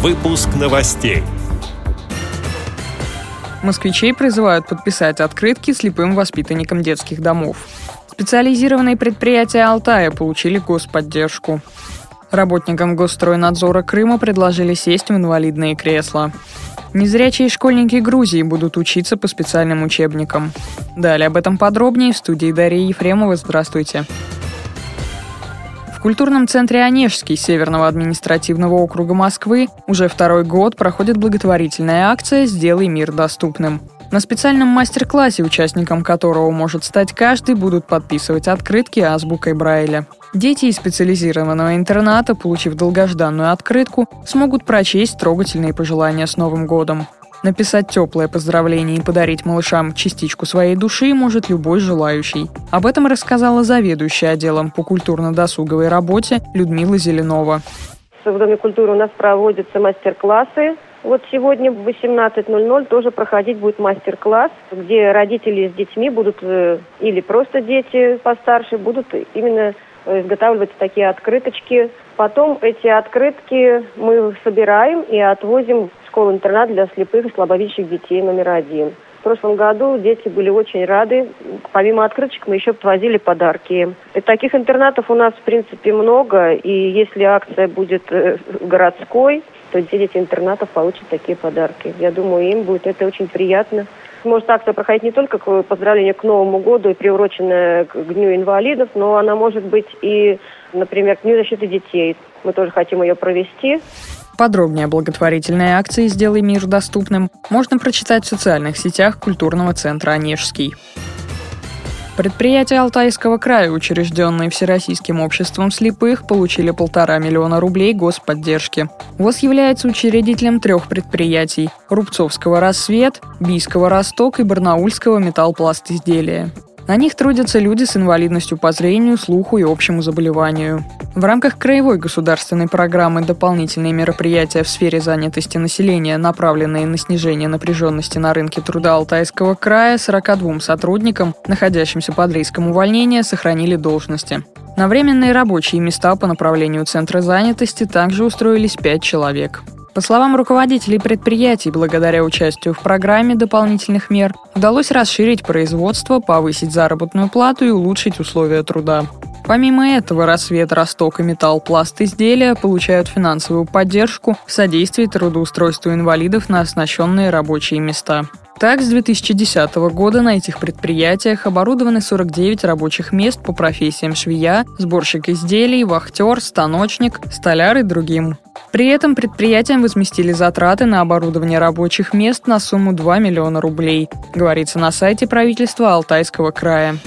Выпуск новостей. Москвичей призывают подписать открытки слепым воспитанникам детских домов. Специализированные предприятия Алтая получили господдержку. Работникам Госстройнадзора Крыма предложили сесть в инвалидные кресла. Незрячие школьники Грузии будут учиться по специальным учебникам. Далее об этом подробнее в студии Дарьи Ефремова. Здравствуйте. В культурном центре Онежский Северного административного округа Москвы уже второй год проходит благотворительная акция «Сделай мир доступным». На специальном мастер-классе, участником которого может стать каждый, будут подписывать открытки азбукой Брайля. Дети из специализированного интерната, получив долгожданную открытку, смогут прочесть трогательные пожелания с Новым годом. Написать теплое поздравление и подарить малышам частичку своей души может любой желающий. Об этом рассказала заведующая отделом по культурно-досуговой работе Людмила Зеленова. В Доме культуры у нас проводятся мастер-классы. Вот сегодня в 18.00 тоже проходить будет мастер-класс, где родители с детьми будут, э, или просто дети постарше, будут именно э, изготавливать такие открыточки. Потом эти открытки мы собираем и отвозим школу-интернат для слепых и слабовидящих детей номер один. В прошлом году дети были очень рады. Помимо открыточек мы еще отвозили подарки. И таких интернатов у нас, в принципе, много. И если акция будет э, городской, то дети интернатов получат такие подарки. Я думаю, им будет это очень приятно. Может акция проходить не только к поздравлению к Новому году и приуроченная к Дню инвалидов, но она может быть и, например, к Дню защиты детей. Мы тоже хотим ее провести. Подробнее о благотворительной акции «Сделай мир доступным» можно прочитать в социальных сетях культурного центра «Онежский». Предприятия Алтайского края, учрежденные Всероссийским обществом слепых, получили полтора миллиона рублей господдержки. ВОЗ является учредителем трех предприятий – Рубцовского «Рассвет», Бийского «Росток» и Барнаульского «Металлпласт изделия». На них трудятся люди с инвалидностью по зрению, слуху и общему заболеванию. В рамках краевой государственной программы «Дополнительные мероприятия в сфере занятости населения, направленные на снижение напряженности на рынке труда Алтайского края», 42 сотрудникам, находящимся под риском увольнения, сохранили должности. На временные рабочие места по направлению Центра занятости также устроились 5 человек. По словам руководителей предприятий, благодаря участию в программе дополнительных мер удалось расширить производство, повысить заработную плату и улучшить условия труда. Помимо этого, «Рассвет», «Росток» и «Металл», «Пласт» изделия получают финансовую поддержку в содействии трудоустройству инвалидов на оснащенные рабочие места. Так, с 2010 года на этих предприятиях оборудованы 49 рабочих мест по профессиям швея, сборщик изделий, вахтер, станочник, столяр и другим. При этом предприятиям возместили затраты на оборудование рабочих мест на сумму 2 миллиона рублей, говорится на сайте правительства Алтайского края.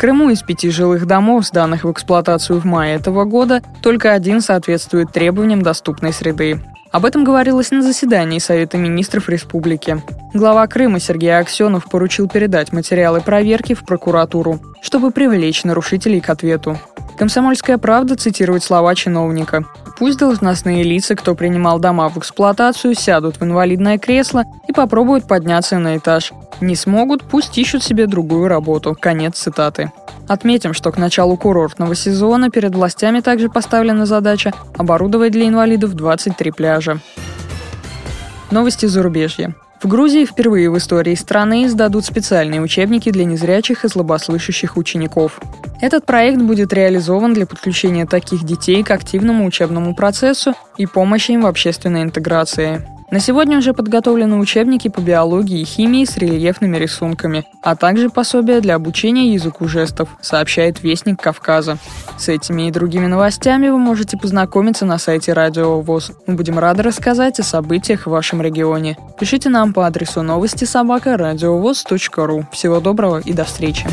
Крыму из пяти жилых домов, сданных в эксплуатацию в мае этого года, только один соответствует требованиям доступной среды. Об этом говорилось на заседании Совета министров республики. Глава Крыма Сергей Аксенов поручил передать материалы проверки в прокуратуру, чтобы привлечь нарушителей к ответу. Комсомольская правда цитирует слова чиновника. Пусть должностные лица, кто принимал дома в эксплуатацию, сядут в инвалидное кресло и попробуют подняться на этаж. Не смогут, пусть ищут себе другую работу. Конец цитаты. Отметим, что к началу курортного сезона перед властями также поставлена задача оборудовать для инвалидов 23 пляжа. Новости зарубежья. В Грузии впервые в истории страны издадут специальные учебники для незрячих и слабослышащих учеников. Этот проект будет реализован для подключения таких детей к активному учебному процессу и помощи им в общественной интеграции. На сегодня уже подготовлены учебники по биологии и химии с рельефными рисунками, а также пособия для обучения языку жестов, сообщает Вестник Кавказа. С этими и другими новостями вы можете познакомиться на сайте Радио ВОЗ. Мы будем рады рассказать о событиях в вашем регионе. Пишите нам по адресу новости собака ру. Всего доброго и до встречи.